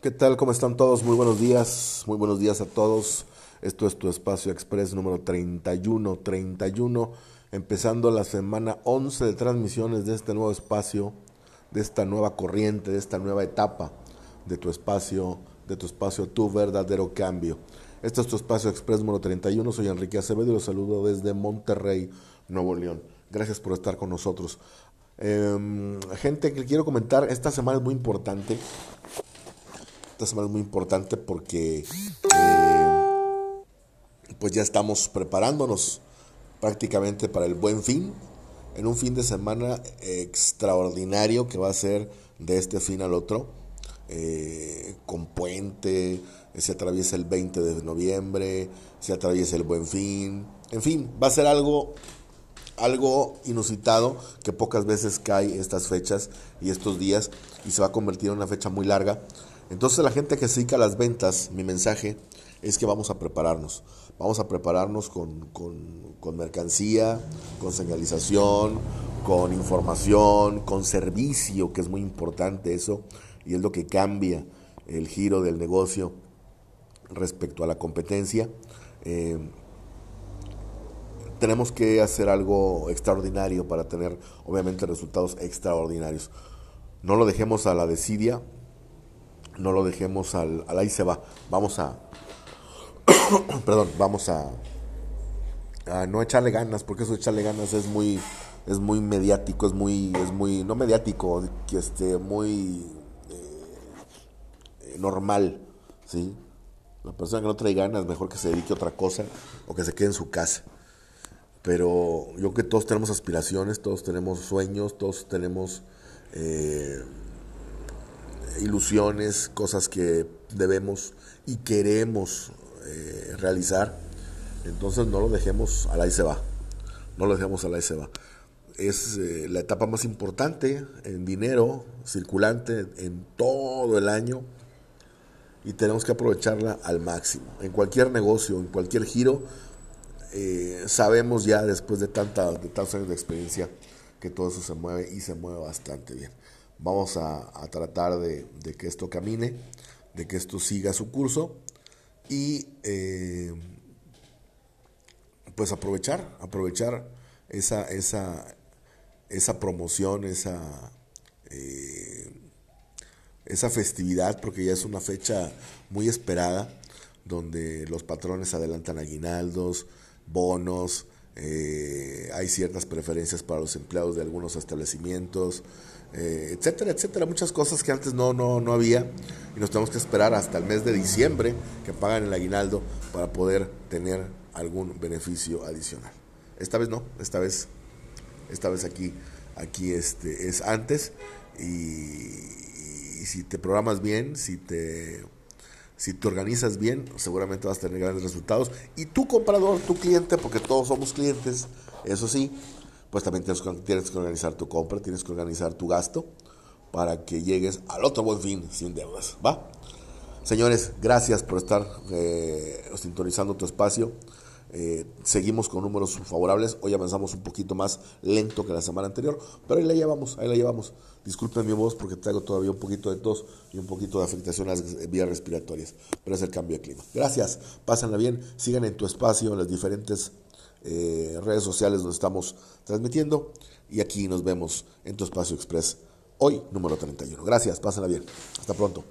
¿Qué tal? ¿Cómo están todos? Muy buenos días, muy buenos días a todos. Esto es tu espacio express número 31, 31, empezando la semana 11 de transmisiones de este nuevo espacio, de esta nueva corriente, de esta nueva etapa de tu espacio, de tu espacio, tu verdadero cambio. Este es tu espacio express número 31, soy Enrique Acevedo y los saludo desde Monterrey, Nuevo León. Gracias por estar con nosotros. Em, gente que quiero comentar, esta semana es muy importante esta semana es muy importante porque eh, pues ya estamos preparándonos prácticamente para el buen fin, en un fin de semana extraordinario que va a ser de este fin al otro, eh, con puente, se atraviesa el 20 de noviembre, se atraviesa el buen fin, en fin, va a ser algo algo inusitado que pocas veces cae estas fechas y estos días y se va a convertir en una fecha muy larga entonces la gente que se dedica a las ventas, mi mensaje es que vamos a prepararnos. Vamos a prepararnos con, con, mercancía, con señalización, con información, con servicio, que es muy importante eso, y es lo que cambia el giro del negocio respecto a la competencia. Eh, tenemos que hacer algo extraordinario para tener, obviamente, resultados extraordinarios. No lo dejemos a la desidia, no lo dejemos al, al ahí se va. Vamos a, perdón, vamos a, a, no echarle ganas, porque eso echarle ganas es muy, es muy mediático, es muy, es muy, no mediático, que esté muy eh, normal, ¿sí? La persona que no trae ganas, mejor que se dedique a otra cosa o que se quede en su casa. Pero yo creo que todos tenemos aspiraciones, todos tenemos sueños, todos tenemos eh, ilusiones, cosas que debemos y queremos eh, realizar. Entonces no lo dejemos a la y se va. No lo dejemos a la y se va. Es eh, la etapa más importante en dinero circulante en todo el año y tenemos que aprovecharla al máximo. En cualquier negocio, en cualquier giro, eh, sabemos ya después de, tanta, de tantos años de experiencia que todo eso se mueve y se mueve bastante bien. Vamos a, tratar de, que esto camine, de que esto siga su curso y eh, pues aprovechar, aprovechar esa, esa, esa promoción, esa, eh, esa festividad, porque ya es una fecha muy esperada, donde los patrones adelantan aguinaldos, bonos, eh, hay ciertas preferencias para los empleados de algunos establecimientos, eh, etcétera, etcétera, muchas cosas que antes no, no, no había y nos tenemos que esperar hasta el mes de diciembre que pagan el aguinaldo para poder tener algún beneficio adicional. Esta vez no, esta vez, esta vez aquí, aquí este, es antes y, y si te programas bien, si te si te organizas bien, seguramente vas a tener grandes resultados. Y tu comprador, tu cliente, porque todos somos clientes, eso sí, pues también tienes, que organizar tu compra, tienes que organizar tu gasto para que llegues al otro buen fin sin deudas, ¿va? Señores, gracias por estar eh, sintonizando tu espacio. Eh, seguimos con números favorables. Hoy avanzamos un poquito más lento que la semana anterior, pero ahí la llevamos, ahí la llevamos. Disculpen mi voz porque traigo todavía un poquito de tos y un poquito de afectación a las vías respiratorias, pero es el cambio de clima. Gracias, pásenla bien, sigan en tu espacio, en las diferentes eh, redes sociales donde estamos transmitiendo y aquí nos vemos en tu espacio express hoy número 31. Gracias, pásenla bien. Hasta pronto.